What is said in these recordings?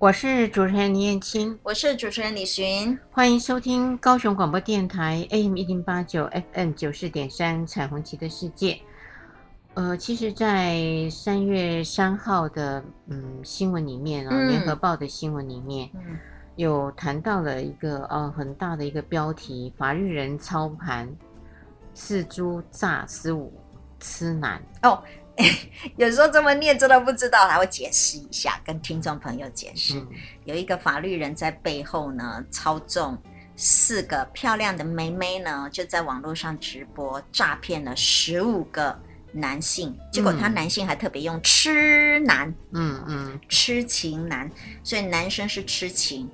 我是主持人李燕青，我是主持人李寻，欢迎收听高雄广播电台 AM 一零八九 FM 九四点三彩虹旗的世界。呃，其实，在三月三号的嗯新闻里面啊，嗯《联合报》的新闻里面，嗯、有谈到了一个呃很大的一个标题：法律人操盘，四猪诈十五痴男哦。有时候这么念真的不知道，还会解释一下，跟听众朋友解释。嗯、有一个法律人在背后呢，操纵四个漂亮的妹妹呢，就在网络上直播诈骗了十五个男性，结果他男性还特别用痴男，嗯嗯，痴情男，所以男生是痴情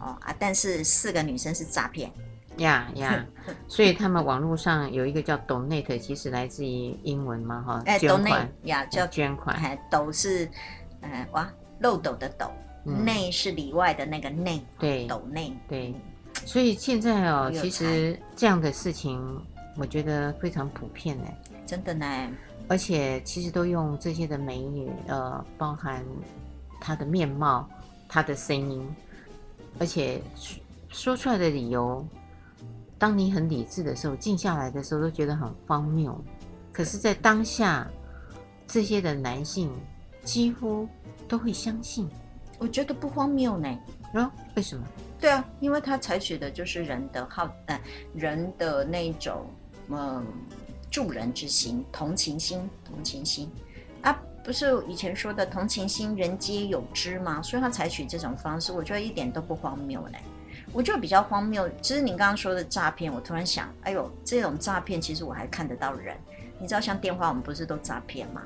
哦啊，但是四个女生是诈骗。呀呀，所以他们网络上有一个叫 donate，其实来自于英文嘛，哈，哎，捐款呀，叫捐款，哎，斗是，呃，哇，漏斗的斗，内是里外的那个内，对，斗内，对，所以现在哦，其实这样的事情，我觉得非常普遍呢，真的呢，而且其实都用这些的美女，呃，包含她的面貌、她的声音，而且说出来的理由。当你很理智的时候，静下来的时候，都觉得很荒谬。可是，在当下，这些的男性几乎都会相信。我觉得不荒谬呢。哦，为什么？对啊，因为他采取的就是人的好，呃，人的那种嗯助人之心、同情心、同情心啊，不是以前说的同情心，人皆有之吗？所以他采取这种方式，我觉得一点都不荒谬呢。我觉得比较荒谬，其实你刚刚说的诈骗，我突然想，哎呦，这种诈骗其实我还看得到人。你知道，像电话，我们不是都诈骗吗？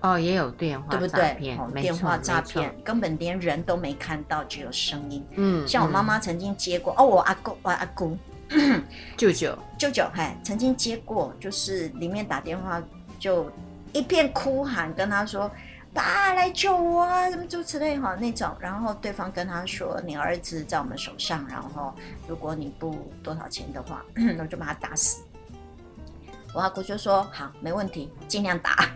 哦，也有电话，对不对？哦，电话诈骗根本连人都没看到，只有声音。嗯，像我妈妈曾经接过，嗯、哦，我阿公，我阿公，舅舅，舅舅，嘿，曾经接过，就是里面打电话就一片哭喊，跟他说。爸来救我啊！什么诸如此类哈那种，然后对方跟他说：“你儿子在我们手上，然后如果你不多少钱的话，我就把他打死。”我阿姑就说：“好，没问题，尽量打。”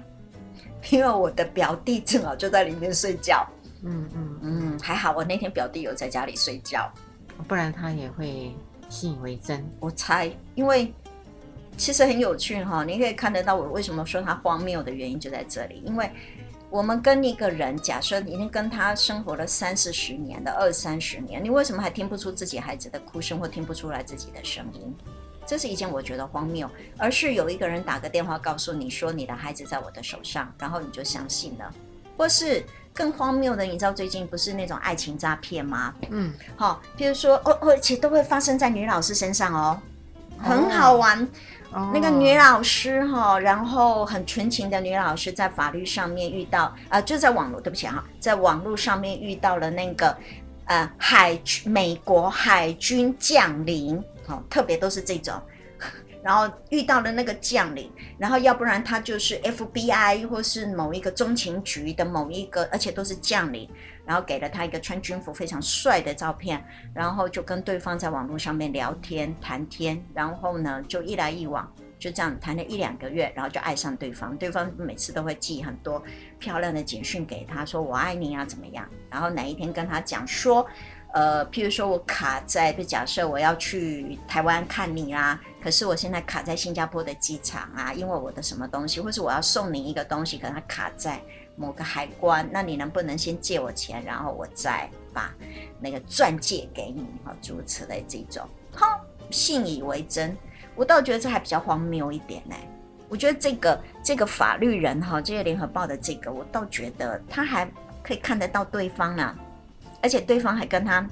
因为我的表弟正好就在里面睡觉。嗯嗯嗯，还好我那天表弟有在家里睡觉，不然他也会信以为真。我猜，因为其实很有趣哈，你可以看得到我为什么说他荒谬的原因就在这里，因为。我们跟一个人，假设已经跟他生活了三四十年的二三十年，你为什么还听不出自己孩子的哭声，或听不出来自己的声音？这是一件我觉得荒谬。而是有一个人打个电话告诉你说你的孩子在我的手上，然后你就相信了。或是更荒谬的，你知道最近不是那种爱情诈骗吗？嗯，好，比如说哦，而且都会发生在女老师身上哦，很好玩。哦那个女老师哈，然后很纯情的女老师，在法律上面遇到啊、就在网络，对不起哈，在网络上面遇到了那个呃海美国海军将领，好，特别都是这种，然后遇到了那个将领，然后要不然他就是 FBI 或是某一个中情局的某一个，而且都是将领。然后给了他一个穿军服非常帅的照片，然后就跟对方在网络上面聊天谈天，然后呢就一来一往，就这样谈了一两个月，然后就爱上对方。对方每次都会寄很多漂亮的简讯给他，说我爱你啊怎么样？然后哪一天跟他讲说，呃，譬如说我卡在，就假设我要去台湾看你啦，可是我现在卡在新加坡的机场啊，因为我的什么东西，或是我要送你一个东西，可能它卡在。某个海关，那你能不能先借我钱，然后我再把那个钻戒给你？哈，诸如此类这种，哈，信以为真。我倒觉得这还比较荒谬一点呢。我觉得这个这个法律人哈，这个联合报的这个，我倒觉得他还可以看得到对方呢，而且对方还跟他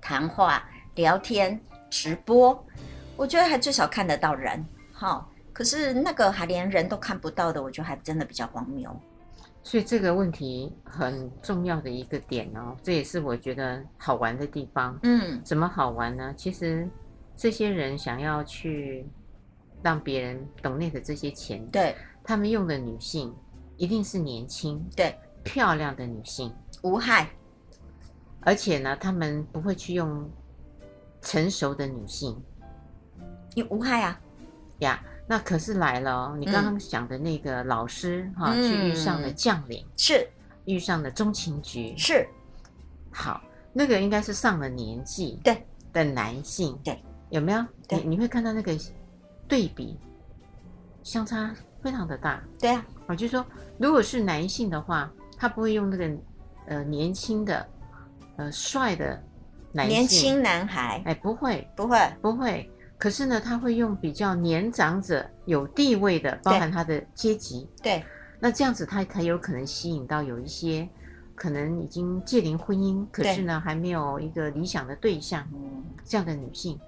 谈话、聊天、直播，我觉得还最少看得到人。哈，可是那个还连人都看不到的，我觉得还真的比较荒谬。所以这个问题很重要的一个点哦，这也是我觉得好玩的地方。嗯，怎么好玩呢？其实这些人想要去让别人懂内的这些钱，对，他们用的女性一定是年轻、对，漂亮的女性，无害，而且呢，他们不会去用成熟的女性，你无害啊。呀。那可是来了哦，你刚刚讲的那个老师哈，嗯、去遇上了将领，是。遇上了中情局，是。好，那个应该是上了年纪对的男性，对，有没有？对，你你会看到那个对比相差非常的大，对啊，我就说，如果是男性的话，他不会用那个呃年轻的呃帅的男，年轻男孩，哎，不会，不会，不会。可是呢，他会用比较年长者、有地位的，包含他的阶级。对，那这样子他才有可能吸引到有一些可能已经戒龄婚姻，可是呢还没有一个理想的对象，这样的女性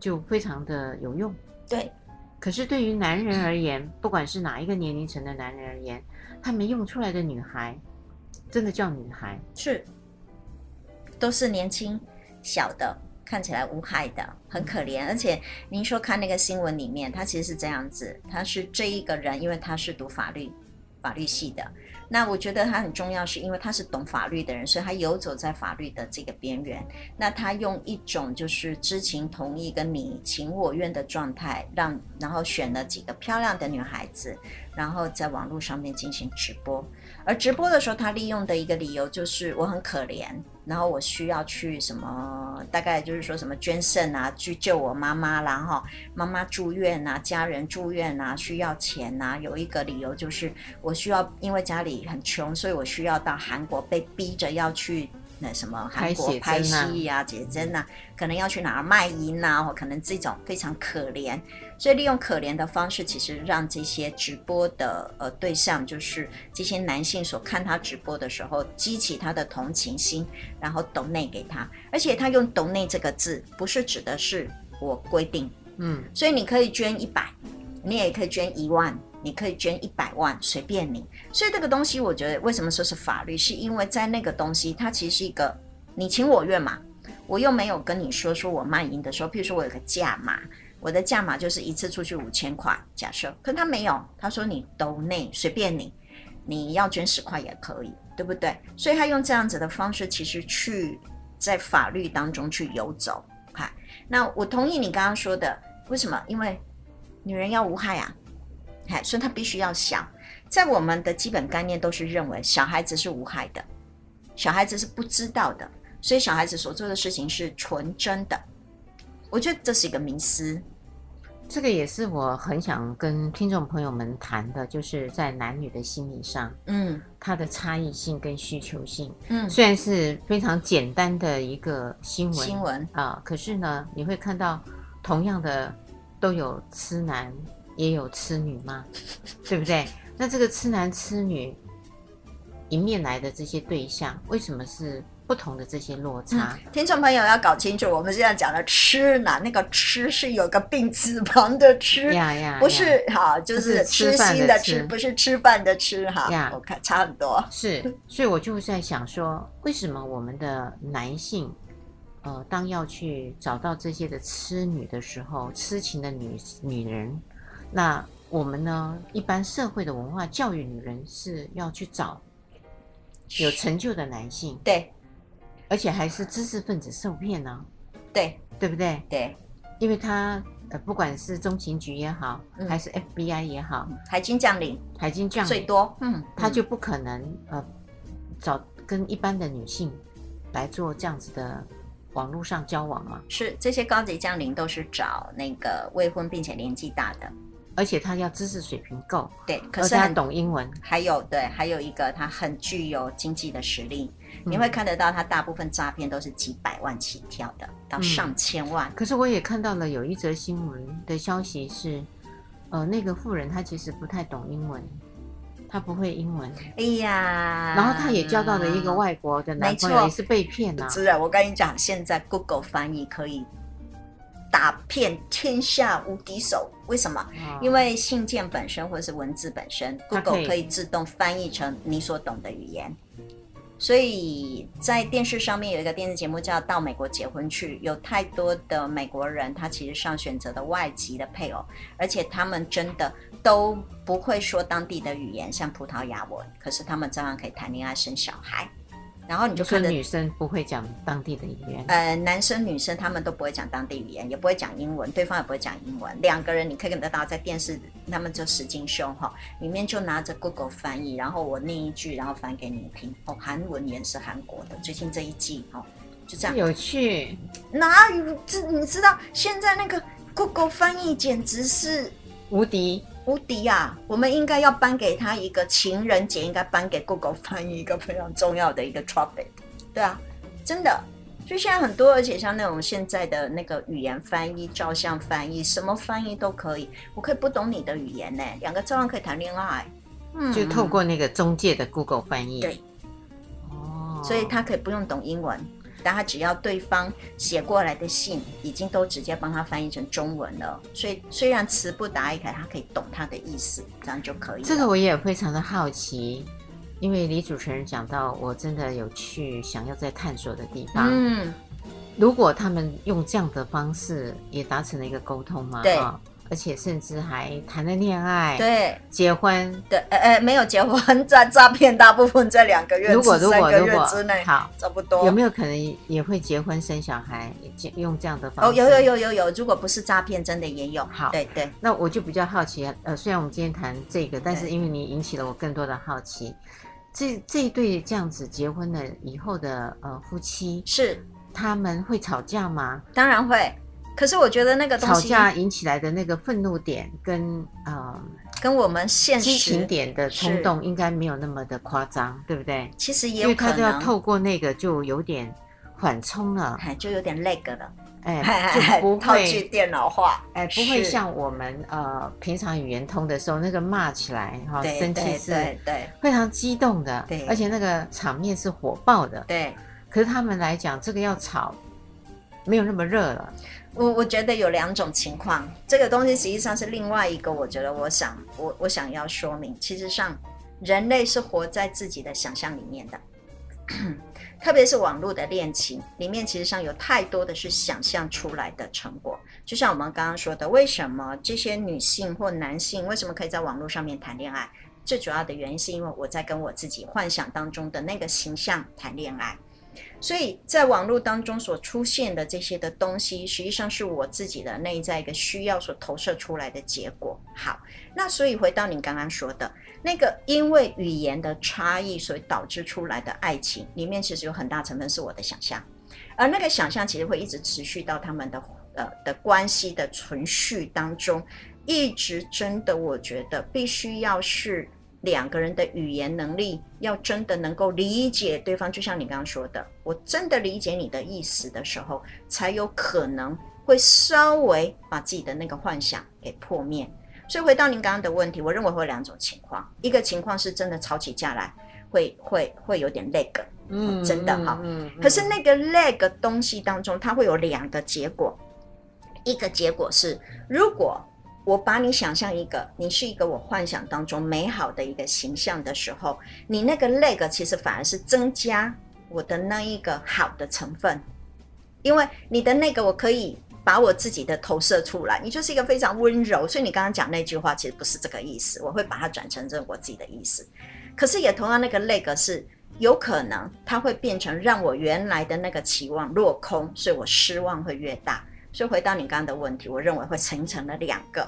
就非常的有用。对，可是对于男人而言，不管是哪一个年龄层的男人而言，他没用出来的女孩，真的叫女孩，是，都是年轻小的。看起来无害的，很可怜。而且您说看那个新闻里面，他其实是这样子，他是这一个人，因为他是读法律法律系的。那我觉得他很重要，是因为他是懂法律的人，所以他游走在法律的这个边缘。那他用一种就是知情同意跟你情我愿的状态，让然后选了几个漂亮的女孩子，然后在网络上面进行直播。而直播的时候，他利用的一个理由就是我很可怜。然后我需要去什么？大概就是说什么捐肾啊，去救我妈妈啦，哈，妈妈住院啊，家人住院啊，需要钱啊。有一个理由就是我需要，因为家里很穷，所以我需要到韩国，被逼着要去。那什么韩国拍戏呀、解针呐，可能要去哪儿卖淫呐，或可能这种非常可怜，所以利用可怜的方式，其实让这些直播的呃对象，就是这些男性所看他直播的时候，激起他的同情心，然后抖内给他，而且他用抖内这个字，不是指的是我规定，嗯，所以你可以捐一百，你也可以捐一万。你可以捐一百万，随便你。所以这个东西，我觉得为什么说是法律，是因为在那个东西，它其实是一个你情我愿嘛。我又没有跟你说说我卖淫的时候，譬如说我有个价码，我的价码就是一次出去五千块，假设。可他没有，他说你都内随便你，你要捐十块也可以，对不对？所以他用这样子的方式，其实去在法律当中去游走。看，那我同意你刚刚说的，为什么？因为女人要无害啊。所以他必须要想，在我们的基本概念都是认为小孩子是无害的，小孩子是不知道的，所以小孩子所做的事情是纯真的。我觉得这是一个迷思。这个也是我很想跟听众朋友们谈的，就是在男女的心理上，嗯，它的差异性跟需求性，嗯，虽然是非常简单的一个新闻，新闻啊，可是呢，你会看到同样的都有痴男。也有痴女吗？对不对？那这个痴男痴女迎面来的这些对象，为什么是不同的这些落差？嗯、听众朋友要搞清楚，我们现在讲的痴男，那个痴是有个病字旁的痴，呀呀，不是哈，就是痴心的吃，不是吃饭的吃哈。呀，我看差很多。是，所以我就在想说，为什么我们的男性？呃，当要去找到这些的痴女的时候，痴情的女女人。那我们呢？一般社会的文化教育女人是要去找有成就的男性，对，而且还是知识分子受骗呢，对，对不对？对，因为他呃，不管是中情局也好，嗯、还是 FBI 也好，海军将领，海军将领。最多，嗯，他就不可能呃找跟一般的女性来做这样子的。网络上交往嘛？是，这些高级将领都是找那个未婚并且年纪大的，而且他要知识水平够，对，可是他懂英文，还有对，还有一个他很具有经济的实力，嗯、你会看得到他大部分诈骗都是几百万起跳的，到上千万。嗯、可是我也看到了有一则新闻的消息是，呃，那个富人他其实不太懂英文。他不会英文，哎呀，然后他也交到了一个外国的男朋友，也是被骗啊。是啊，我跟你讲，现在 Google 翻译可以打遍天下无敌手。为什么？哦、因为信件本身或者是文字本身，Google 可以自动翻译成你所懂的语言。所以在电视上面有一个电视节目叫《到美国结婚去》，有太多的美国人，他其实上选择的外籍的配偶，而且他们真的都不会说当地的语言，像葡萄牙文，可是他们照样可以谈恋爱生小孩。然后你就看说女生不会讲当地的语言，呃，男生女生他们都不会讲当地语言，也不会讲英文，对方也不会讲英文。两个人你可以看得到在电视，他们就实境秀哈，里面就拿着 Google 翻译，然后我念一句，然后翻给你听。哦，韩文也是韩国的，最近这一季哦，就这样。有趣。哪有这？你知道现在那个 Google 翻译简直是无敌。无敌啊！我们应该要颁给他一个情人节，应该颁给 Google 翻译一个非常重要的一个 trophy。对啊，真的。所以现在很多，而且像那种现在的那个语言翻译、照相翻译，什么翻译都可以。我可以不懂你的语言呢，两个照样可以谈恋爱。嗯，就透过那个中介的 Google 翻译。对。哦。所以他可以不用懂英文。但他只要对方写过来的信已经都直接帮他翻译成中文了，所以虽然词不达意，他可以懂他的意思，这样就可以。这个我也非常的好奇，因为李主持人讲到，我真的有去想要再探索的地方。嗯，如果他们用这样的方式也达成了一个沟通嘛？对。而且甚至还谈了恋爱，对，结婚，对，呃呃，没有结婚，诈诈骗，大部分在两个月、如果如果三个月之内，好，差不多。有没有可能也会结婚生小孩，用这样的方式？哦，有有有有有，如果不是诈骗，真的也有。好，对对。那我就比较好奇，呃，虽然我们今天谈这个，但是因为你引起了我更多的好奇，这这一对这样子结婚了以后的呃夫妻，是他们会吵架吗？当然会。可是我觉得那个东西吵架引起来的那个愤怒点跟呃跟我们现实激情点的冲动应该没有那么的夸张，对不对？其实也有可能，因为他都要透过那个就有点缓冲了，就有点 lag 了，哎，就不会套句电脑化，哎，不会像我们呃平常语言通的时候那个骂起来哈，生气是对。非常激动的，对，而且那个场面是火爆的，对。可是他们来讲，这个要吵没有那么热了。我我觉得有两种情况，这个东西实际上是另外一个。我觉得我想我我想要说明，其实上人类是活在自己的想象里面的，特别是网络的恋情里面，其实上有太多的是想象出来的成果。就像我们刚刚说的，为什么这些女性或男性为什么可以在网络上面谈恋爱？最主要的原因是因为我在跟我自己幻想当中的那个形象谈恋爱。所以在网络当中所出现的这些的东西，实际上是我自己的内在一个需要所投射出来的结果。好，那所以回到你刚刚说的那个，因为语言的差异所以导致出来的爱情，里面其实有很大成分是我的想象，而那个想象其实会一直持续到他们的呃的关系的存续当中，一直真的我觉得必须要是。两个人的语言能力要真的能够理解对方，就像你刚刚说的，我真的理解你的意思的时候，才有可能会稍微把自己的那个幻想给破灭。所以回到您刚刚的问题，我认为会有两种情况，一个情况是真的吵起架来会会会有点 lag，嗯，真的哈，嗯，可是那个 lag 东西当中，它会有两个结果，一个结果是如果。我把你想象一个，你是一个我幻想当中美好的一个形象的时候，你那个 leg 其实反而是增加我的那一个好的成分，因为你的那个我可以把我自己的投射出来，你就是一个非常温柔，所以你刚刚讲那句话其实不是这个意思，我会把它转成这我自己的意思。可是也同样那个 leg 是有可能它会变成让我原来的那个期望落空，所以我失望会越大。所以回到你刚刚的问题，我认为会形成了两个。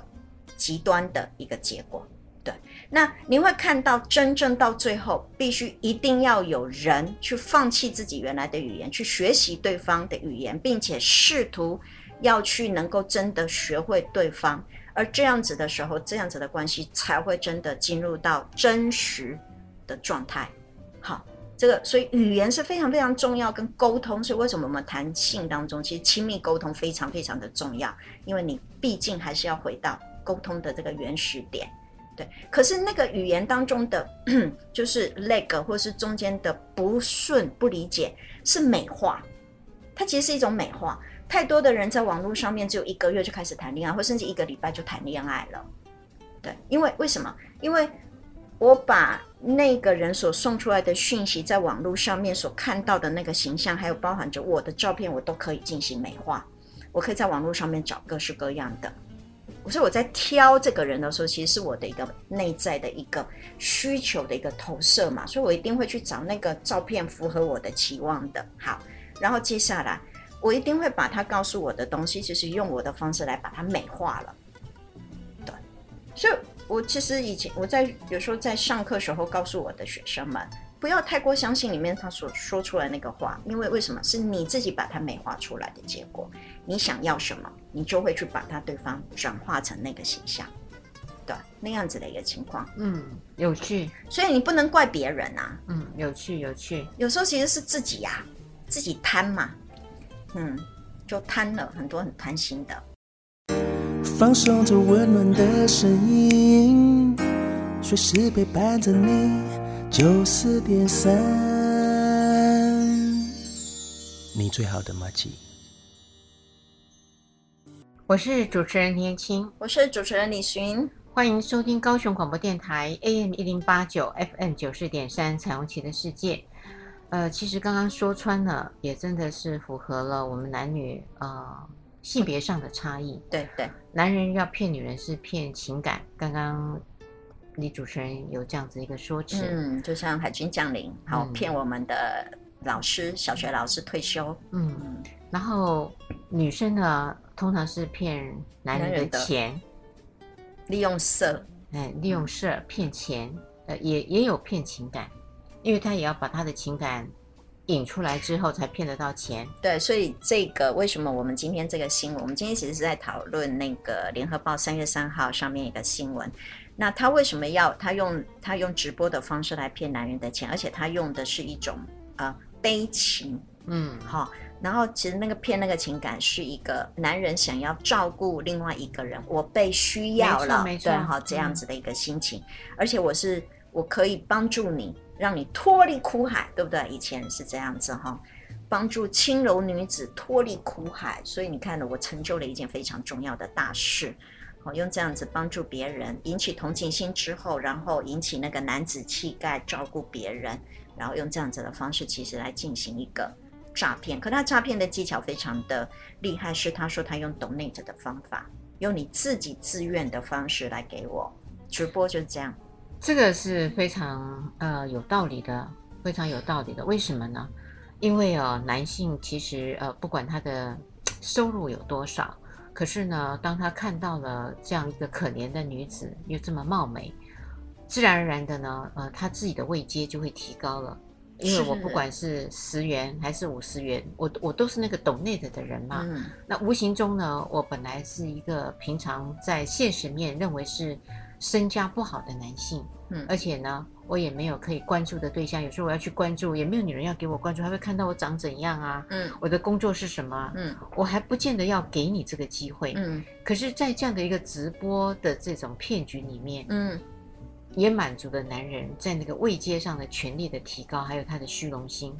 极端的一个结果，对。那你会看到，真正到最后，必须一定要有人去放弃自己原来的语言，去学习对方的语言，并且试图要去能够真的学会对方。而这样子的时候，这样子的关系才会真的进入到真实的状态。好，这个所以语言是非常非常重要，跟沟通。所以为什么我们谈性当中，其实亲密沟通非常非常的重要，因为你毕竟还是要回到。沟通的这个原始点，对。可是那个语言当中的，就是 lag 或是中间的不顺、不理解，是美化。它其实是一种美化。太多的人在网络上面只有一个月就开始谈恋爱，或甚至一个礼拜就谈恋爱了。对，因为为什么？因为我把那个人所送出来的讯息，在网络上面所看到的那个形象，还有包含着我的照片，我都可以进行美化。我可以在网络上面找各式各样的。所以我在挑这个人的时候，其实是我的一个内在的一个需求的一个投射嘛。所以我一定会去找那个照片符合我的期望的。好，然后接下来我一定会把他告诉我的东西，就是用我的方式来把它美化了。对，所以。我其实以前我在有时候在上课时候告诉我的学生们，不要太过相信里面他所说出来那个话，因为为什么是你自己把它美化出来的结果？你想要什么，你就会去把他对方转化成那个形象，对，那样子的一个情况。嗯，有趣。所以你不能怪别人啊。嗯，有趣有趣。有时候其实是自己呀、啊，自己贪嘛，嗯，就贪了很多很贪心的。放松着温暖的声音，随时陪伴着你。九四点三，你最好的马吉。我是主持人年青，我是主持人李寻，欢迎收听高雄广播电台 AM 一零八九 FM 九四点三彩虹旗的世界。呃，其实刚刚说穿了，也真的是符合了我们男女呃。性别上的差异，对对，男人要骗女人是骗情感。刚刚李主持人有这样子一个说辞，嗯，就像海军将领，好骗我们的老师，小学老师退休，嗯，然后女生呢，通常是骗男人的钱，利用色，哎，利用色骗钱，呃，也也有骗情感，因为他也要把他的情感。引出来之后才骗得到钱。对，所以这个为什么我们今天这个新闻，我们今天其实是在讨论那个联合报三月三号上面一个新闻。那他为什么要他用他用直播的方式来骗男人的钱，而且他用的是一种呃悲情，嗯，好、哦，然后其实那个骗那个情感是一个男人想要照顾另外一个人，我被需要了，没错，对，好、哦、这样子的一个心情，嗯、而且我是我可以帮助你。让你脱离苦海，对不对？以前是这样子哈，帮助轻柔女子脱离苦海。所以你看了，我成就了一件非常重要的大事。好，用这样子帮助别人，引起同情心之后，然后引起那个男子气概，照顾别人，然后用这样子的方式，其实来进行一个诈骗。可他诈骗的技巧非常的厉害，是他说他用 donate 的方法，用你自己自愿的方式来给我直播，就是这样。这个是非常呃有道理的，非常有道理的。为什么呢？因为哦，男性其实呃，不管他的收入有多少，可是呢，当他看到了这样一个可怜的女子又这么貌美，自然而然的呢，呃，他自己的位阶就会提高了。因为我不管是十元还是五十元，我我都是那个 donate 的人嘛。嗯。那无形中呢，我本来是一个平常在现实面认为是。身家不好的男性，嗯，而且呢，我也没有可以关注的对象。有时候我要去关注，也没有女人要给我关注，还会看到我长怎样啊？嗯，我的工作是什么？嗯，我还不见得要给你这个机会。嗯，可是，在这样的一个直播的这种骗局里面，嗯，也满足了男人在那个位阶上的权力的提高，还有他的虚荣心。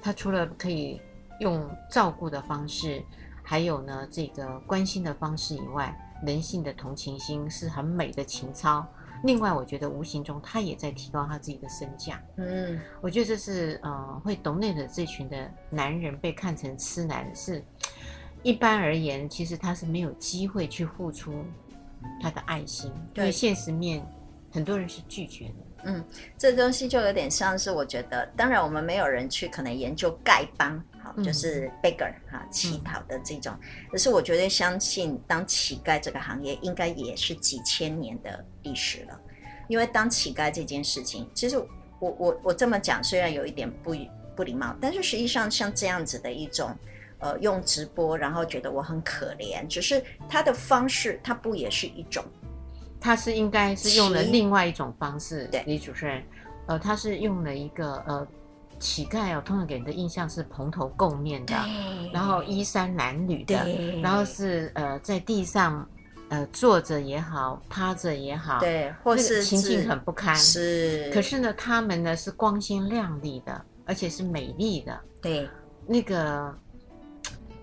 他除了可以用照顾的方式，还有呢这个关心的方式以外。人性的同情心是很美的情操。另外，我觉得无形中他也在提高他自己的身价。嗯，我觉得这是呃，会懂内的这群的男人被看成痴男，是一般而言，其实他是没有机会去付出他的爱心，对，因为现实面很多人是拒绝的。嗯，这东西就有点像是我觉得，当然我们没有人去可能研究丐帮。好就是 beggar 哈，乞讨的这种，可是我绝对相信，当乞丐这个行业应该也是几千年的历史了。因为当乞丐这件事情，其实我我我这么讲，虽然有一点不不礼貌，但是实际上像这样子的一种，呃，用直播然后觉得我很可怜，只是他的方式，他不也是一种？他是应该是用了另外一种方式，对，李主持人，呃，他是用了一个呃。乞丐哦，通常给人的印象是蓬头垢面的，然后衣衫褴褛的，然后是呃在地上呃坐着也好，趴着也好，对，或是情境很不堪。是，可是呢，他们呢是光鲜亮丽的，而且是美丽的。对，那个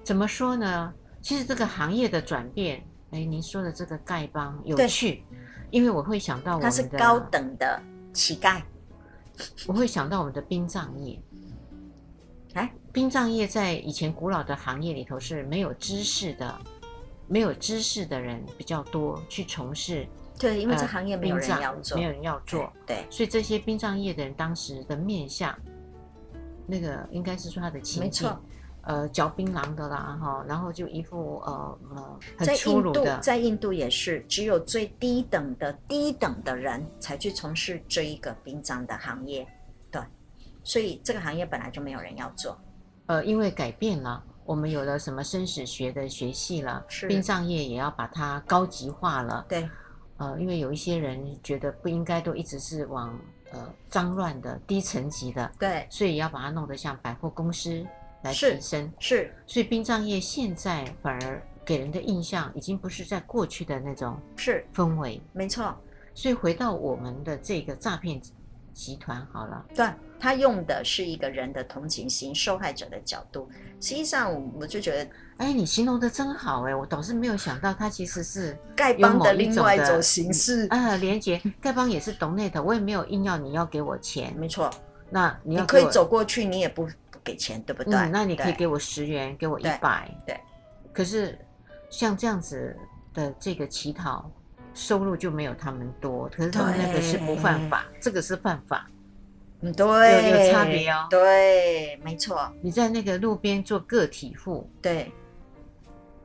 怎么说呢？其实这个行业的转变，哎，您说的这个丐帮有趣。因为我会想到我们的高等的乞丐，我会想到我们的殡葬业。哎，殡葬业在以前古老的行业里头是没有知识的，没有知识的人比较多去从事。对，因为这行业没有人要做，呃、没有人要做。对，对所以这些殡葬业的人当时的面相，那个应该是说他的情境，呃，嚼槟榔的啦，哈，然后就一副呃呃很粗鲁的。在印度，在印度也是只有最低等的低等的人才去从事这一个殡葬的行业。对。所以这个行业本来就没有人要做，呃，因为改变了，我们有了什么生死学的学系了，是。殡葬业也要把它高级化了，对，呃，因为有一些人觉得不应该都一直是往呃脏乱的低层级的，对，所以要把它弄得像百货公司来提升，是，是，所以殡葬业现在反而给人的印象已经不是在过去的那种是氛围，没错，所以回到我们的这个诈骗集团好了，对。他用的是一个人的同情心，受害者的角度。实际上，我就觉得，哎，你形容的真好，哎，我倒是没有想到，他其实是丐帮的另外一种形式。啊，连接丐帮也是 donate，我也没有硬要你要给我钱，没错。那你可以走过去，你也不不给钱，对不对？嗯，那你可以给我十元，给我一百，对。可是像这样子的这个乞讨，收入就没有他们多，可是他们那个是不犯法，这个是犯法。嗯，对，有有差别哦。对，没错。你在那个路边做个体户，对，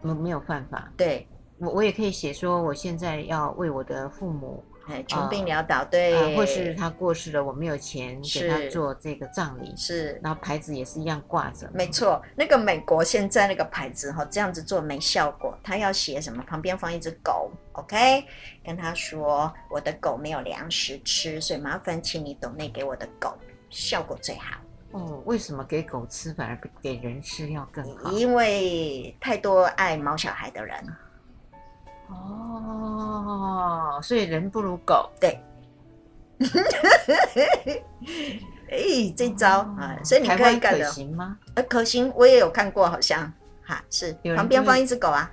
没没有犯法。对，我我也可以写说，我现在要为我的父母。哎，穷病潦倒，对、呃，或是他过世了，我没有钱给他做这个葬礼，是，然后牌子也是一样挂着，没错。那个美国现在那个牌子哈，这样子做没效果，他要写什么？旁边放一只狗，OK，跟他说我的狗没有粮食吃，所以麻烦请你 donate 给我的狗，效果最好。哦，为什么给狗吃反而比给人吃要更好？因为太多爱毛小孩的人。哦，所以人不如狗，对。哎、欸，这招啊、哦，所以你可以干的。可行吗？呃，可行，我也有看过，好像哈是旁边放一只狗啊。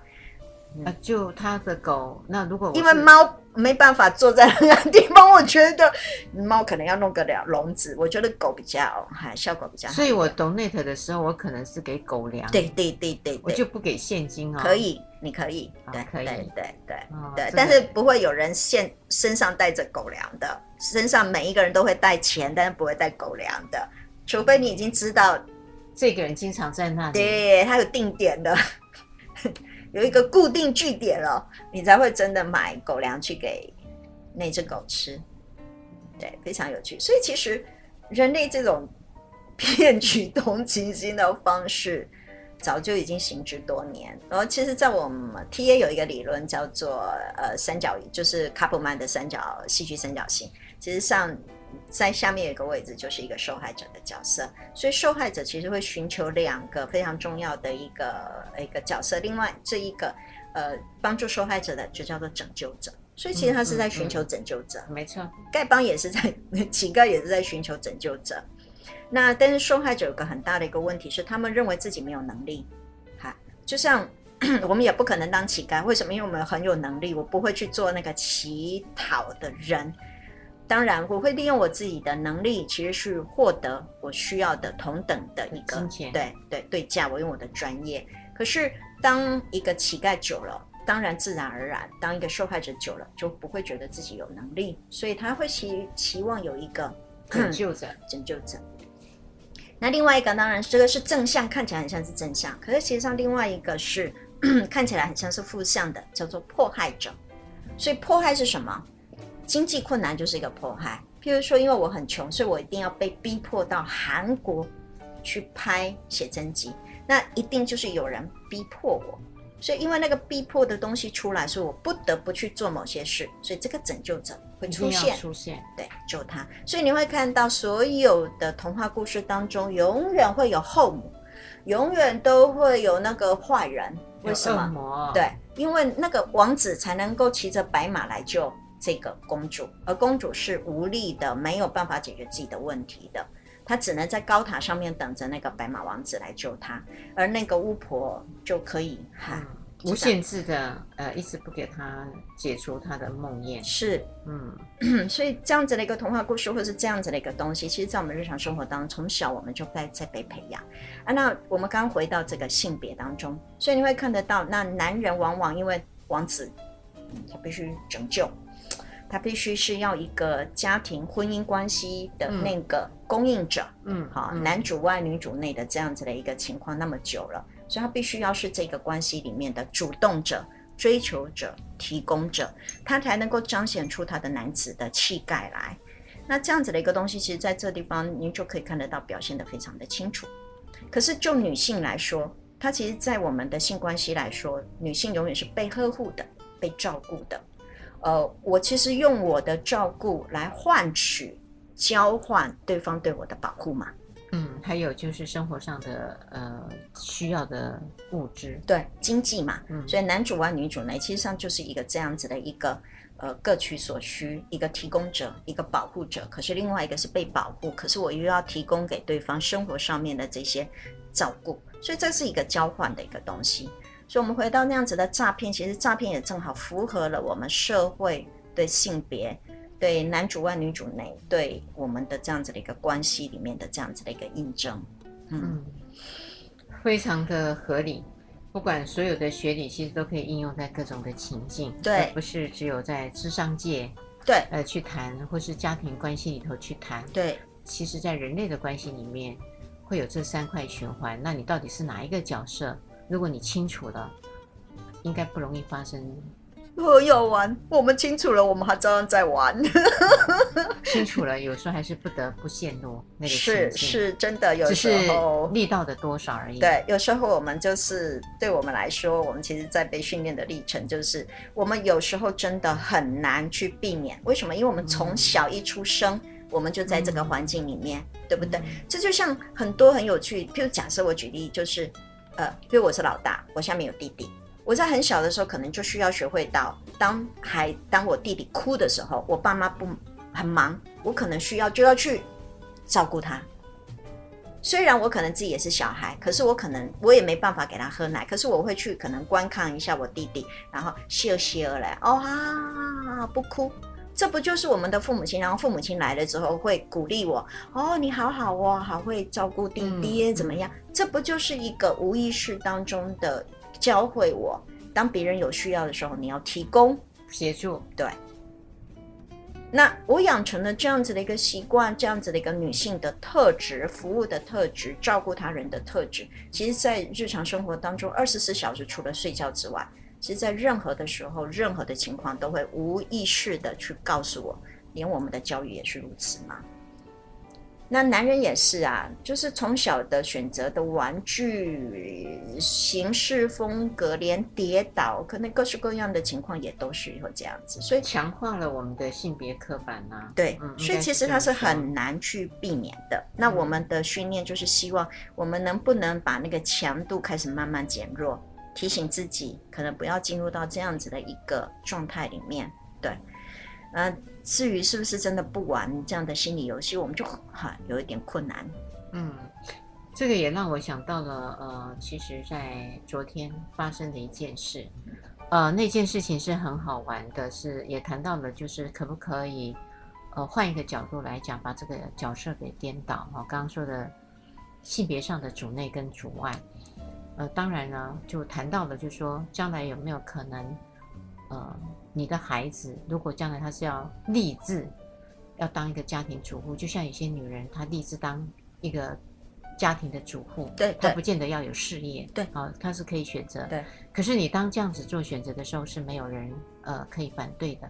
啊，就他的狗，那如果因为猫没办法坐在那个地方，我觉得猫可能要弄个了笼子，我觉得狗比较哈效果比较好。所以我 donate 的时候，我可能是给狗粮。对对对对，我就不给现金哦。可以，你可以，对，可以，对对对哦、对，但是不会有人现身上带着狗粮的，身上每一个人都会带钱，但是不会带狗粮的，除非你已经知道这个人经常在那里，对，他有定点的。有一个固定据点了，你才会真的买狗粮去给那只狗吃，对，非常有趣。所以其实人类这种 骗取同情心的方式，早就已经行之多年。然后其实，在我们 TA 有一个理论叫做呃三角，就是卡普曼的三角戏剧三角形。其实上。在下面有一个位置，就是一个受害者的角色，所以受害者其实会寻求两个非常重要的一个一个角色。另外这一个呃帮助受害者的就叫做拯救者，所以其实他是在寻求拯救者。没错，丐帮也是在 乞丐也是在寻求拯救者。那但是受害者有个很大的一个问题是，他们认为自己没有能力。哈，就像 我们也不可能当乞丐，为什么？因为我们很有能力，我不会去做那个乞讨的人。当然，我会利用我自己的能力，其实是获得我需要的同等的一个金钱，对对对价。我用我的专业。可是，当一个乞丐久了，当然自然而然，当一个受害者久了，就不会觉得自己有能力，所以他会期期望有一个 拯救者，拯救者。那另外一个，当然这个是正向，看起来很像是正向，可是其实上另外一个是 看起来很像是负向的，叫做迫害者。所以迫害是什么？经济困难就是一个迫害，譬如说，因为我很穷，所以我一定要被逼迫到韩国去拍写真集，那一定就是有人逼迫我，所以因为那个逼迫的东西出来，所以我不得不去做某些事，所以这个拯救者会出现，出现，对，救他。所以你会看到所有的童话故事当中，永远会有后母，永远都会有那个坏人，为什么？对，因为那个王子才能够骑着白马来救。这个公主，而公主是无力的，没有办法解决自己的问题的，她只能在高塔上面等着那个白马王子来救她，而那个巫婆就可以哈无限制的呃，一直不给她解除她的梦魇。是，嗯，所以这样子的一个童话故事，或是这样子的一个东西，其实，在我们日常生活当中，从小我们就在在被培养啊。那我们刚回到这个性别当中，所以你会看得到，那男人往往因为王子，他必须拯救，他必须是要一个家庭婚姻关系的那个供应者，嗯，好，嗯，男主外女主内的这样子的一个情况那么久了。所以他必须要是这个关系里面的主动者、追求者、提供者，他才能够彰显出他的男子的气概来。那这样子的一个东西，其实在这地方您就可以看得到，表现得非常的清楚。可是就女性来说，她其实，在我们的性关系来说，女性永远是被呵护的、被照顾的。呃，我其实用我的照顾来换取、交换对方对我的保护嘛。嗯，还有就是生活上的呃需要的物质，对经济嘛，嗯，所以男主外女主内，其实上就是一个这样子的一个呃各取所需，一个提供者，一个保护者。可是另外一个是被保护，可是我又要提供给对方生活上面的这些照顾，所以这是一个交换的一个东西。所以我们回到那样子的诈骗，其实诈骗也正好符合了我们社会对性别。对男主外女主内，对我们的这样子的一个关系里面的这样子的一个印证，嗯，嗯，非常的合理。不管所有的学理，其实都可以应用在各种的情境，对，而不是只有在智商界，对，呃，去谈，或是家庭关系里头去谈，对。其实，在人类的关系里面，会有这三块循环。那你到底是哪一个角色？如果你清楚了，应该不容易发生。我要玩，我们清楚了，我们还照样在玩。清楚了，有时候还是不得不陷入那个是是真的，有时候力道的多少而已。对，有时候我们就是对我们来说，我们其实在被训练的历程，就是我们有时候真的很难去避免。为什么？因为我们从小一出生，嗯、我们就在这个环境里面，嗯、对不对？这就像很多很有趣，譬如假设我举例，就是呃，因为我是老大，我下面有弟弟。我在很小的时候，可能就需要学会到，当还当我弟弟哭的时候，我爸妈不很忙，我可能需要就要去照顾他。虽然我可能自己也是小孩，可是我可能我也没办法给他喝奶，可是我会去可能观看一下我弟弟，然后笑笑来，哦啊，不哭，这不就是我们的父母亲？然后父母亲来了之后会鼓励我，哦，你好好哦，好会照顾弟弟，怎么样？这不就是一个无意识当中的。教会我，当别人有需要的时候，你要提供协助。对，那我养成了这样子的一个习惯，这样子的一个女性的特质，服务的特质，照顾他人的特质。其实，在日常生活当中，二十四小时除了睡觉之外，其实，在任何的时候、任何的情况，都会无意识的去告诉我，连我们的教育也是如此吗？那男人也是啊，就是从小的选择的玩具、形式风格，连跌倒，可能各式各样的情况也都是会这样子，所以强化了我们的性别刻板呐、啊。对，嗯、所以其实它是很难去避免的。嗯、那我们的训练就是希望我们能不能把那个强度开始慢慢减弱，提醒自己可能不要进入到这样子的一个状态里面。对，呃。至于是不是真的不玩这样的心理游戏，我们就哈有一点困难。嗯，这个也让我想到了，呃，其实，在昨天发生的一件事，呃，那件事情是很好玩的，是也谈到了，就是可不可以，呃，换一个角度来讲，把这个角色给颠倒。我刚刚说的性别上的主内跟主外，呃，当然呢，就谈到了，就是说将来有没有可能，呃。你的孩子如果将来他是要立志要当一个家庭主妇，就像有些女人她立志当一个家庭的主妇，对，她不见得要有事业，对，啊，她是可以选择，对。可是你当这样子做选择的时候，是没有人呃可以反对的。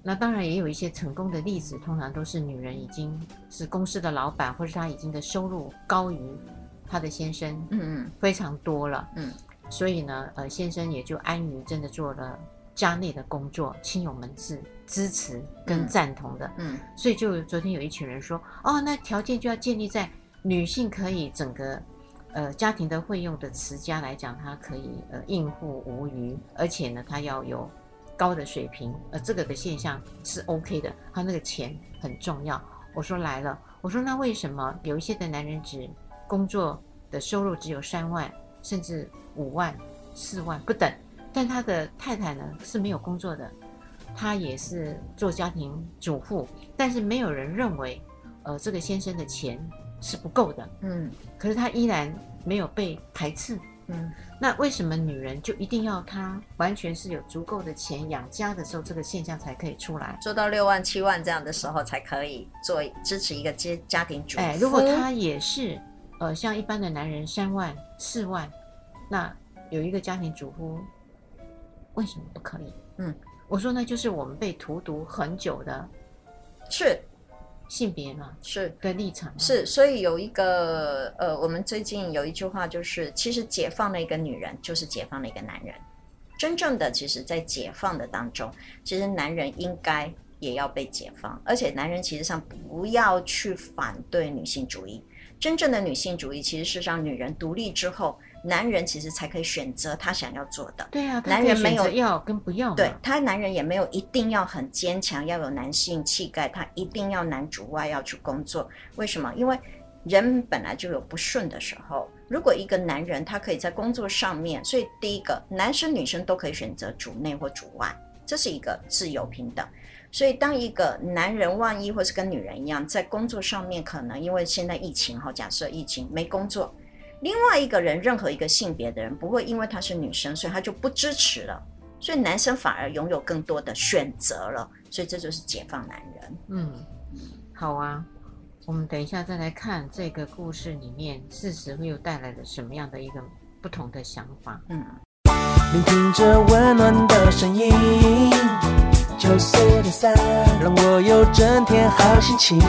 那当然也有一些成功的例子，通常都是女人已经是公司的老板，或是她已经的收入高于她的先生，嗯嗯，非常多了，嗯，所以呢，呃，先生也就安于真的做了。家内的工作，亲友们是支持跟赞同的，嗯，嗯，所以就昨天有一群人说，哦，那条件就要建立在女性可以整个，呃，家庭的会用的持家来讲，她可以呃应付无余，而且呢，她要有高的水平，呃，这个的现象是 OK 的，他那个钱很重要。我说来了，我说那为什么？有一些的男人只工作的收入只有三万甚至五万？四万不等，但他的太太呢是没有工作的，他也是做家庭主妇，但是没有人认为，呃，这个先生的钱是不够的，嗯，可是他依然没有被排斥，嗯，那为什么女人就一定要他完全是有足够的钱养家的时候，这个现象才可以出来？做到六万七万这样的时候才可以做支持一个家家庭主妇。哎，如果他也是。呃，像一般的男人三万四万，那有一个家庭主妇，为什么不可以？嗯，我说那就是我们被荼毒很久的，是性别嘛，是的立场是，所以有一个呃，我们最近有一句话就是，其实解放了一个女人，就是解放了一个男人。真正的，其实，在解放的当中，其实男人应该也要被解放，而且男人其实上不要去反对女性主义。真正的女性主义其实是让女人独立之后，男人其实才可以选择他想要做的。对啊，男人没有要跟不要。对，他男人也没有一定要很坚强，要有男性气概，他一定要男主外要去工作。为什么？因为人本来就有不顺的时候。如果一个男人他可以在工作上面，所以第一个，男生女生都可以选择主内或主外，这是一个自由平等。所以，当一个男人万一或是跟女人一样，在工作上面可能因为现在疫情哈，假设疫情没工作，另外一个人任何一个性别的人不会因为他是女生，所以他就不支持了，所以男生反而拥有更多的选择了，所以这就是解放男人。嗯，好啊，我们等一下再来看这个故事里面，事实会又带来了什么样的一个不同的想法？嗯，聆听着温暖的声音。九四点三，让我有整天好心情。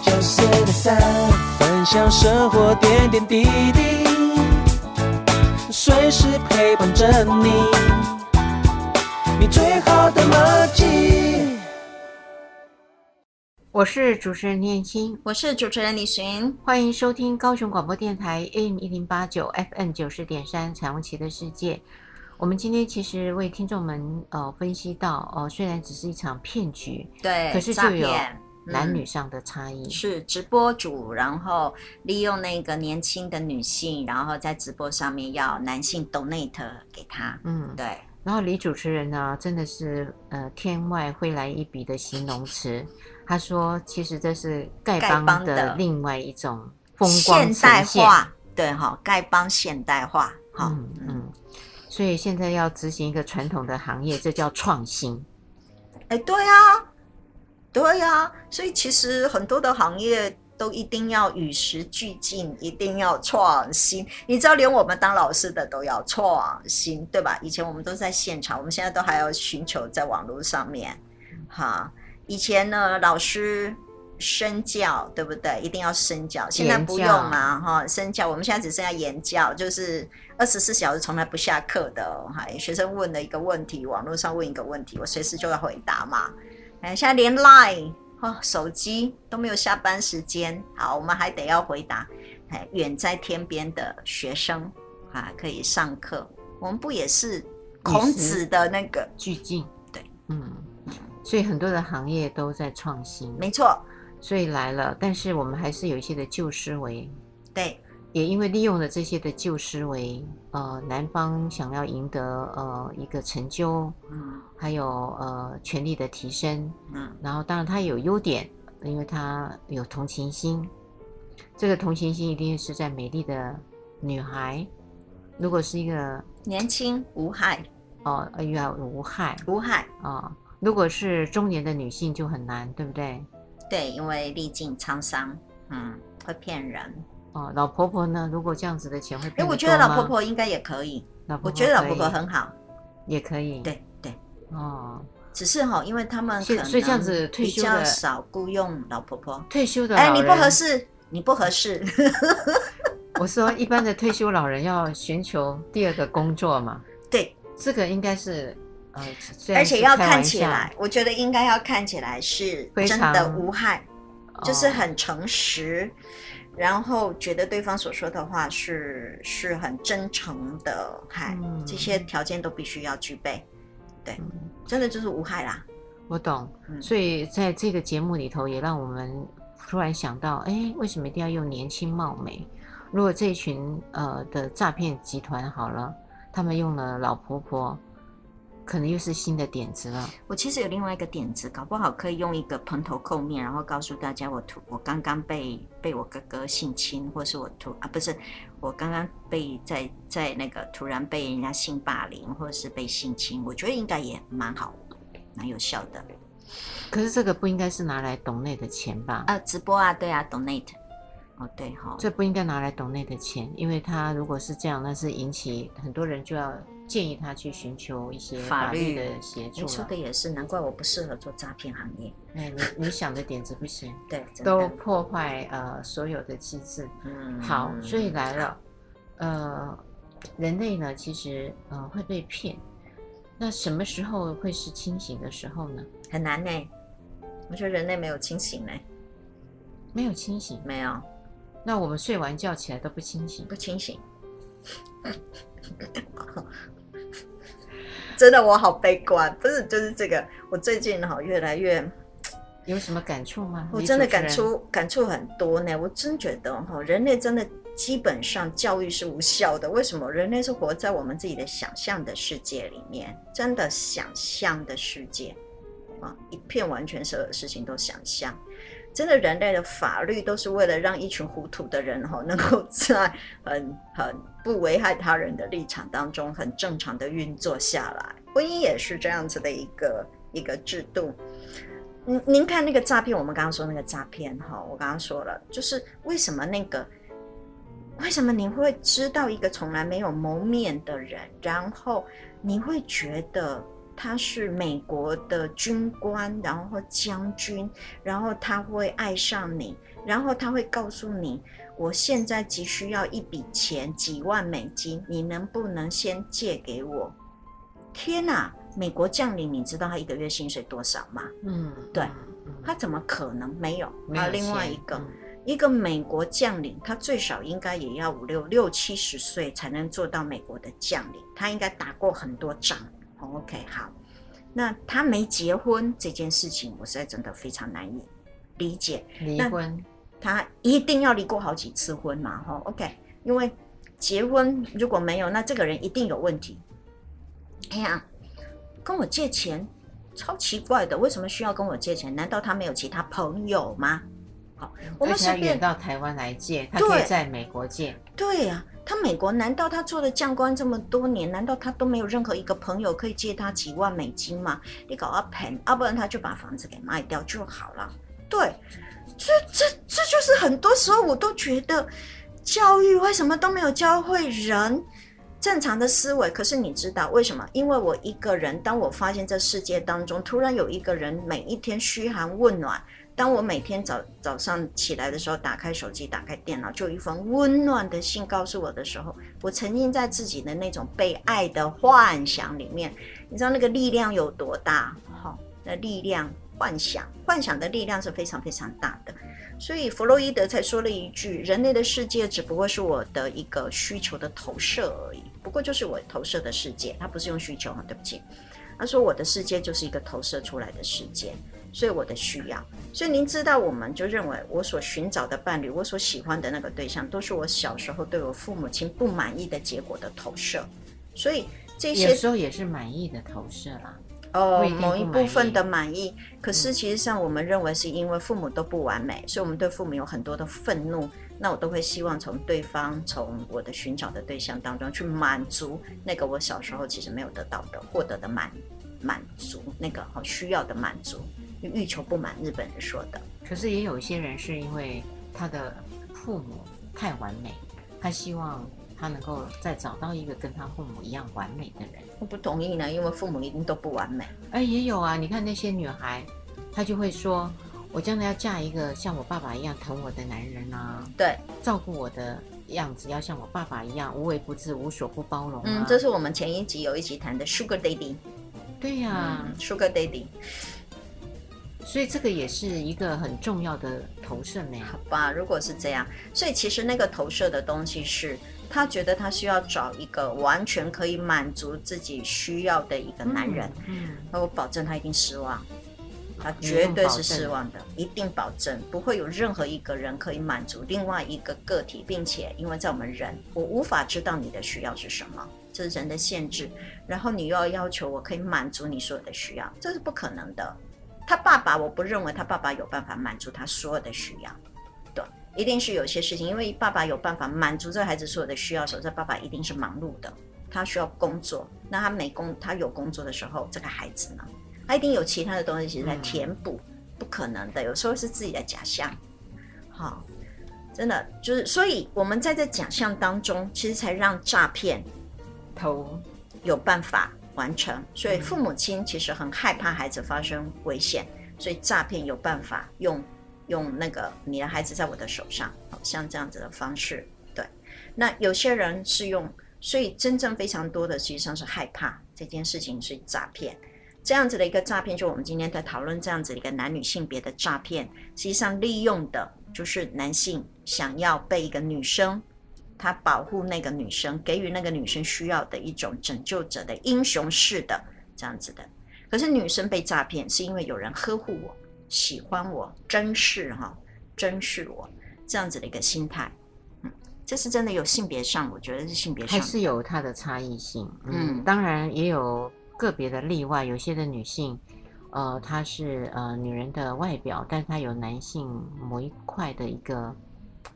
九四点三，分享生活点点滴滴，随时陪伴着你，你最好的默契。我是主持人念青，我是主持人李寻，欢迎收听高雄广播电台 AM 一零八九 FM 九十点三彩虹旗的世界。我们今天其实为听众们呃分析到，哦、呃，虽然只是一场骗局，对，可是就有男女上的差异。嗯、是直播主，然后利用那个年轻的女性，然后在直播上面要男性 donate 给他。嗯，对。然后李主持人呢，真的是呃天外飞来一笔的形容词，他说其实这是丐帮的另外一种风光现代化，对哈、哦，丐帮现代化，哈、哦，嗯。嗯所以现在要执行一个传统的行业，这叫创新。哎，对呀，对呀。所以其实很多的行业都一定要与时俱进，一定要创新。你知道，连我们当老师的都要创新，对吧？以前我们都在现场，我们现在都还要寻求在网络上面。哈，以前呢，老师。身教对不对？一定要身教。现在不用嘛哈，身教。我们现在只剩下言教，就是二十四小时从来不下课的哈。学生问了一个问题，网络上问一个问题，我随时就要回答嘛。哎，现在连 Line 哦，手机都没有下班时间，好，我们还得要回答。哎，远在天边的学生啊，可以上课。我们不也是孔子的那个俱进？对，嗯，所以很多的行业都在创新，没错。所以来了，但是我们还是有一些的旧思维，对，也因为利用了这些的旧思维，呃，男方想要赢得呃一个成就，嗯，还有呃权力的提升，嗯，然后当然他有优点，因为他有同情心，这个同情心一定是在美丽的女孩，如果是一个年轻无害，哦，呃，要，无害，无害。啊，哦，如果是中年的女性就很难，对不对？对，因为历尽沧桑，嗯，会骗人。哦，老婆婆呢？如果这样子的钱会骗人。哎，我觉得老婆婆应该也可以。老婆婆我觉得老婆婆很好，也可以。对对。哦，只是哈，因为他们可能所以这样子退休的比较少雇佣老婆婆。退休的哎，你不合适，你不合适。我说一般的退休老人要寻求第二个工作嘛？对，这个应该是。而且要看起来，我觉得应该要看起来是真的无害，就是很诚实，然后觉得对方所说的话是是很真诚的，嗨，这些条件都必须要具备，对，真的就是无害啦。我懂，所以在这个节目里头，也让我们突然想到，哎，为什么一定要用年轻貌美？如果这群呃的诈骗集团好了。他们用了老婆婆。可能又是新的点子了。我其实有另外一个点子，搞不好可以用一个蓬头垢面，然后告诉大家我突我刚刚被被我哥哥性侵，或是我突啊不是我刚刚被在在那个突然被人家性霸凌，或者是被性侵，我觉得应该也蛮好，蛮有效的。可是这个不应该是拿来抖内的钱吧？啊，直播啊，对啊，抖内的。哦，对哈、哦，这不应该拿来抖内的钱，因为他如果是这样，那是引起很多人就要。建议他去寻求一些法律的协助。你说的也是，难怪我不适合做诈骗行业。哎，你你想的点子不行，对，都破坏呃所有的机制。嗯，好，所以来了，呃，人类呢，其实呃会被骗。那什么时候会是清醒的时候呢？很难呢。我觉得人类没有清醒呢。没有清醒，没有。那我们睡完觉起来都不清醒，不清醒。真的，我好悲观。不是，就是这个。我最近哈越来越有什么感触吗？我真的感触感触很多呢。我真觉得哈，人类真的基本上教育是无效的。为什么？人类是活在我们自己的想象的世界里面，真的想象的世界啊，一片完全所有的事情都想象。真的，人类的法律都是为了让一群糊涂的人哈，能够在很很不危害他人的立场当中，很正常的运作下来。婚姻也是这样子的一个一个制度。您您看那个诈骗，我们刚刚说那个诈骗哈，我刚刚说了，就是为什么那个，为什么你会知道一个从来没有谋面的人，然后你会觉得。他是美国的军官，然后将军，然后他会爱上你，然后他会告诉你，我现在急需要一笔钱，几万美金，你能不能先借给我？天哪，美国将领，你知道他一个月薪水多少吗？嗯，对，他怎么可能没有？还有另外一个，嗯、一个美国将领，他最少应该也要五六六七十岁才能做到美国的将领，他应该打过很多仗。OK，好，那他没结婚这件事情，我实在真的非常难以理解。离婚，他一定要离过好几次婚嘛？哈，OK，因为结婚如果没有，那这个人一定有问题。哎呀，跟我借钱，超奇怪的，为什么需要跟我借钱？难道他没有其他朋友吗？好，我们是远到台湾来借，他可以在美国借。对呀。他美国难道他做了将官这么多年，难道他都没有任何一个朋友可以借他几万美金吗？你搞阿盆，要不然他就把房子给卖掉就好了。对，这这这就是很多时候我都觉得教育为什么都没有教会人正常的思维。可是你知道为什么？因为我一个人，当我发现这世界当中突然有一个人每一天嘘寒问暖。当我每天早早上起来的时候，打开手机，打开电脑，就一封温暖的信告诉我的时候，我沉浸在自己的那种被爱的幻想里面。你知道那个力量有多大？好，那力量，幻想，幻想的力量是非常非常大的。所以弗洛伊德才说了一句：人类的世界只不过是我的一个需求的投射而已，不过就是我投射的世界，他不是用需求哈，对不起。他说我的世界就是一个投射出来的世界。所以我的需要，所以您知道，我们就认为我所寻找的伴侣，我所喜欢的那个对象，都是我小时候对我父母亲不满意的结果的投射。所以这些时候也是满意的投射啦。哦，某一部分的满意，可是其实上我们认为是因为父母都不完美，嗯、所以我们对父母有很多的愤怒。那我都会希望从对方，从我的寻找的对象当中去满足那个我小时候其实没有得到的、获得的满满足，那个好需要的满足。欲求不满，日本人说的。可是也有一些人是因为他的父母太完美，他希望他能够再找到一个跟他父母一样完美的人。我不同意呢，因为父母一定都不完美。哎，也有啊，你看那些女孩，她就会说：“我将来要嫁一个像我爸爸一样疼我的男人啊，对，照顾我的样子要像我爸爸一样无微不至、无所不包容啊。”嗯，这是我们前一集有一集谈的 Sugar Daddy。对呀，啊嗯，Sugar Daddy。所以这个也是一个很重要的投射呢。好吧，如果是这样，所以其实那个投射的东西是，他觉得他需要找一个完全可以满足自己需要的一个男人。嗯，那、嗯、我保证他一定失望，他绝对是失望的，一定保证不会有任何一个人可以满足另外一个个体，并且因为在我们人，我无法知道你的需要是什么。这是人的限制。然后你又要要求我可以满足你所有的需要，这是不可能的。他爸爸，我不认为他爸爸有办法满足他所有的需要。一定是有些事情，因为爸爸有办法满足这个孩子所有的需要的时候，这爸爸一定是忙碌的，他需要工作。那他没工，他有工作的时候，这个孩子呢，他一定有其他的东西其实在填补，不可能的。有时候是自己的假象。好。真的就是，所以我们在这假象当中，其实才让诈骗头有办法完成。所以父母亲其实很害怕孩子发生危险，所以诈骗有办法用用那个你的孩子在我的手上，像这样子的方式。对，那有些人是用，所以真正非常多的实际上是害怕这件事情是诈骗。这样子的一个诈骗，就我们今天在讨论这样子的一个男女性别的诈骗，实际上利用的。就是男性想要被一个女生，他保护那个女生，给予那个女生需要的一种拯救者的英雄式的这样子的。可是女生被诈骗，是因为有人呵护我、喜欢我、珍视哈、珍视我这样子的一个心态。嗯，这是真的有性别上，我觉得是性别上还是有它的差异性。嗯，当然也有个别的例外，有些的女性。呃，她是呃女人的外表，但是她有男性某一块的一个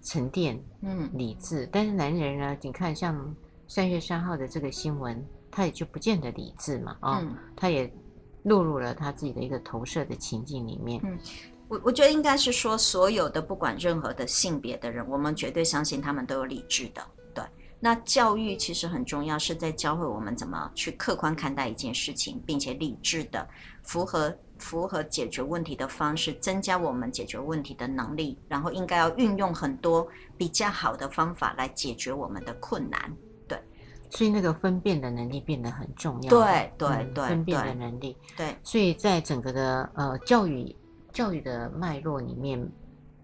沉淀，嗯，理智。但是男人呢，你看像三月三号的这个新闻，他也就不见得理智嘛，啊、哦，嗯、他也录入了他自己的一个投射的情境里面。嗯，我我觉得应该是说，所有的不管任何的性别的人，我们绝对相信他们都有理智的。对，那教育其实很重要，是在教会我们怎么去客观看待一件事情，并且理智的。符合符合解决问题的方式，增加我们解决问题的能力，然后应该要运用很多比较好的方法来解决我们的困难。对，所以那个分辨的能力变得很重要。对对对，分辨的能力。对，所以在整个的呃教育教育的脉络里面，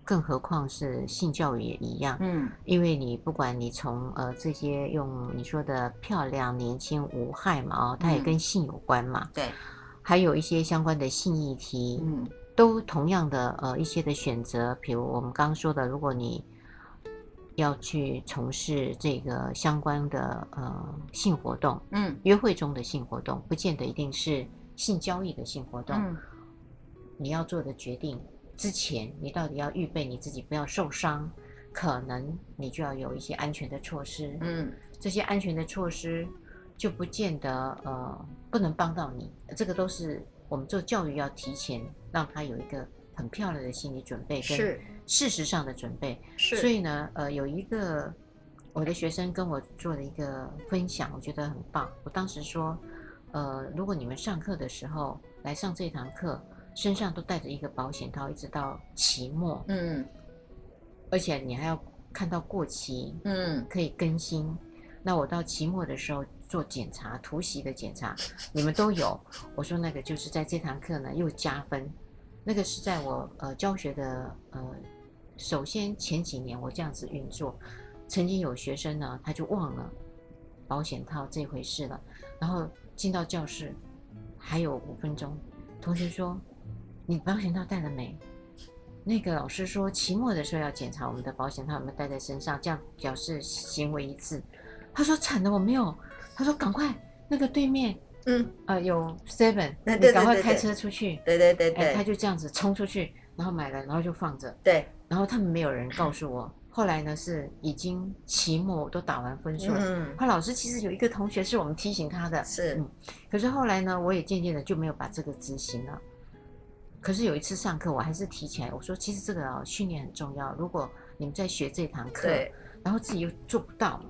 更何况是性教育也一样。嗯，因为你不管你从呃这些用你说的漂亮、年轻、无害嘛，哦，它也跟性有关嘛。嗯、对。还有一些相关的性议题，嗯，都同样的呃一些的选择，比如我们刚刚说的，如果你要去从事这个相关的呃性活动，嗯，约会中的性活动，不见得一定是性交易的性活动，嗯，你要做的决定之前，你到底要预备你自己不要受伤，可能你就要有一些安全的措施，嗯，这些安全的措施。就不见得呃不能帮到你，这个都是我们做教育要提前让他有一个很漂亮的心理准备跟事实上的准备。是，所以呢，呃，有一个我的学生跟我做了一个分享，我觉得很棒。我当时说，呃，如果你们上课的时候来上这堂课，身上都带着一个保险套，一直到期末，嗯，而且你还要看到过期，嗯，可以更新。那我到期末的时候。做检查，突袭的检查，你们都有。我说那个就是在这堂课呢又加分，那个是在我呃教学的呃，首先前几年我这样子运作，曾经有学生呢他就忘了保险套这回事了，然后进到教室还有五分钟，同学说你保险套带了没？那个老师说期末的时候要检查我们的保险套有没有带在身上，这样表示行为一致。他说惨的我没有。他说：“赶快，那个对面，嗯，呃，有 seven，你赶快开车出去。对对对对，哎，他就这样子冲出去，然后买了，然后就放着。对，然后他们没有人告诉我。后来呢，是已经期末都打完分数了。嗯，他老师其实有一个同学是我们提醒他的，是，嗯，可是后来呢，我也渐渐的就没有把这个执行了。可是有一次上课，我还是提起来，我说，其实这个啊训练很重要。如果你们在学这堂课，然后自己又做不到。”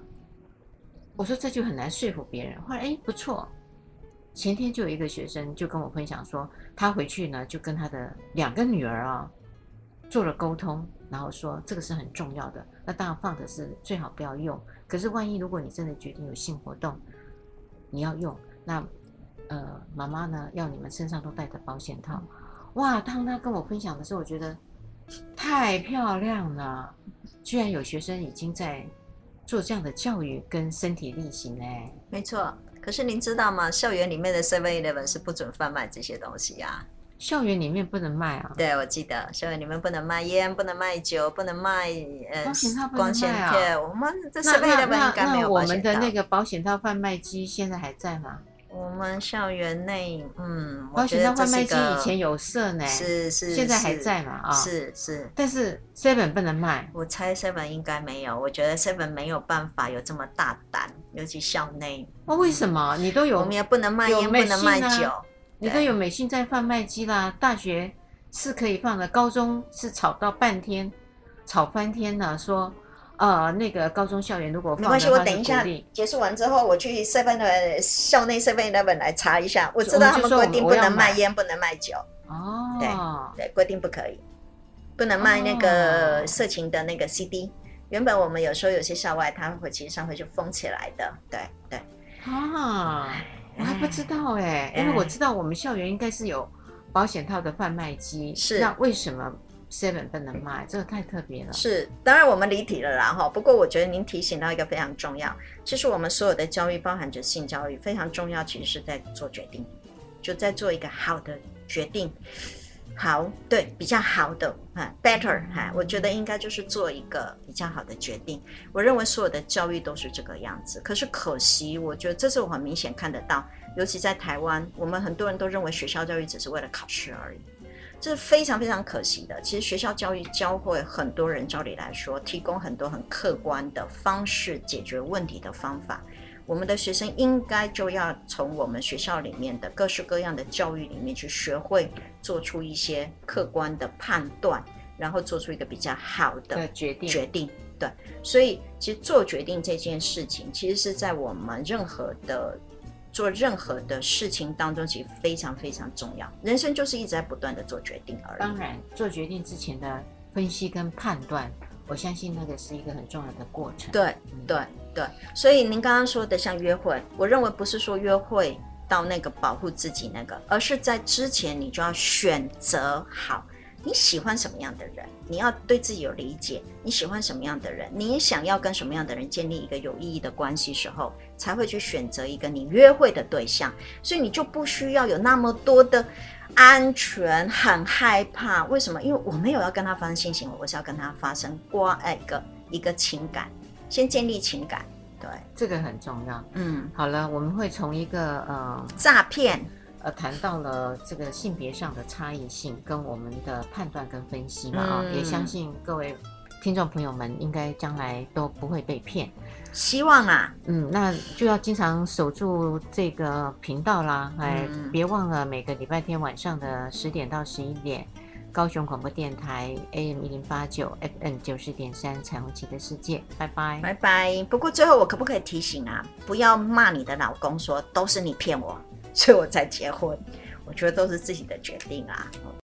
我说这就很难说服别人。后来哎不错，前天就有一个学生就跟我分享说，他回去呢就跟他的两个女儿啊做了沟通，然后说这个是很重要的。那当然放的是最好不要用。可是万一如果你真的决定有性活动，你要用，那呃妈妈呢要你们身上都带着保险套。哇，当他跟我分享的时候，我觉得太漂亮了，居然有学生已经在。做这样的教育跟身体力行呢？没错。可是您知道吗？校园里面的 Seven Eleven 是不准贩卖这些东西呀、啊。校园里面不能卖啊？对，我记得校园里面不能卖烟，不能卖酒，不能卖呃光险套啊光纤片。我们这那设备那边应该没有我们的那个保险套贩卖机现在还在吗？我们校园内，嗯，保险套贩卖机以前有有设呢，是是，现在还在嘛？啊，是是。但是 Seven 不能卖。我猜 Seven 应该没有，我觉得 Seven 没有办法有这么大胆，尤其校内。那、为什么你都有我们也不能卖有烟，不能卖酒。你都有美信在贩卖机啦，大学是可以放的，高中是吵到半天，吵翻天了，说呃那个高中校园如果没关系，我等一下结束完之后，我去 Seven 的校内 Seven Eleven 来查一下，我知道他们规定不能卖烟，不能卖酒，哦，对，规定不可以，不能卖那个色情的那个 CD。原本我们有时候有些校外，他会其实上会就封起来的，对对。啊，我还不知道哎、哎因为我知道我们校园应该是有保险套的贩卖机，是那为什么 Seven 不能卖？这个太特别了。是，当然我们离题了啦哈。不过我觉得您提醒到一个非常重要，其实我们所有的教育包含着性教育，非常重要，其实是在做决定，就在做一个好的决定。好，对，比较好的哈，better 哈，我觉得应该就是做一个比较好的决定。我认为所有的教育都是这个样子，可是可惜，我觉得这是我很明显看得到，尤其在台湾，我们很多人都认为学校教育只是为了考试而已。这是非常非常可惜的。其实学校教育教会很多人，照理来说，提供很多很客观的方式解决问题的方法。我们的学生应该就要从我们学校里面的各式各样的教育里面去学会做出一些客观的判断，然后做出一个比较好的决定。决定。对，所以其实做决定这件事情，其实是在我们任何的做任何的事情当中，其实非常非常重要。人生就是一直在不断的做决定而已。当然，做决定之前的分析跟判断，我相信那个是一个很重要的过程。对对对，所以您刚刚说的像约会，我认为不是说约会到那个保护自己那个，而是在之前你就要选择好你喜欢什么样的人，你要对自己有理解，你喜欢什么样的人，你想要跟什么样的人建立一个有意义的关系时候，才会去选择一个你约会的对象，所以你就不需要有那么多的安全，很害怕。为什么？因为我没有要跟他发生性行为，我是要跟他发生关爱一个一个情感。先建立情感，对，这个很重要。嗯，好了，我们会从一个呃诈骗，呃谈到了这个性别上的差异性，跟我们的判断跟分析嘛啊、嗯，也相信各位听众朋友们应该将来都不会被骗。希望啊，嗯，那就要经常守住这个频道啦，哎、嗯，别忘了每个礼拜天晚上的十点到十一点。高雄广播电台 AM 一零八九 FM 九十点三彩虹旗的世界，拜拜，拜拜。不过最后我可不可以提醒啊，不要骂你的老公说都是你骗我，所以我才结婚。我觉得都是自己的决定啊。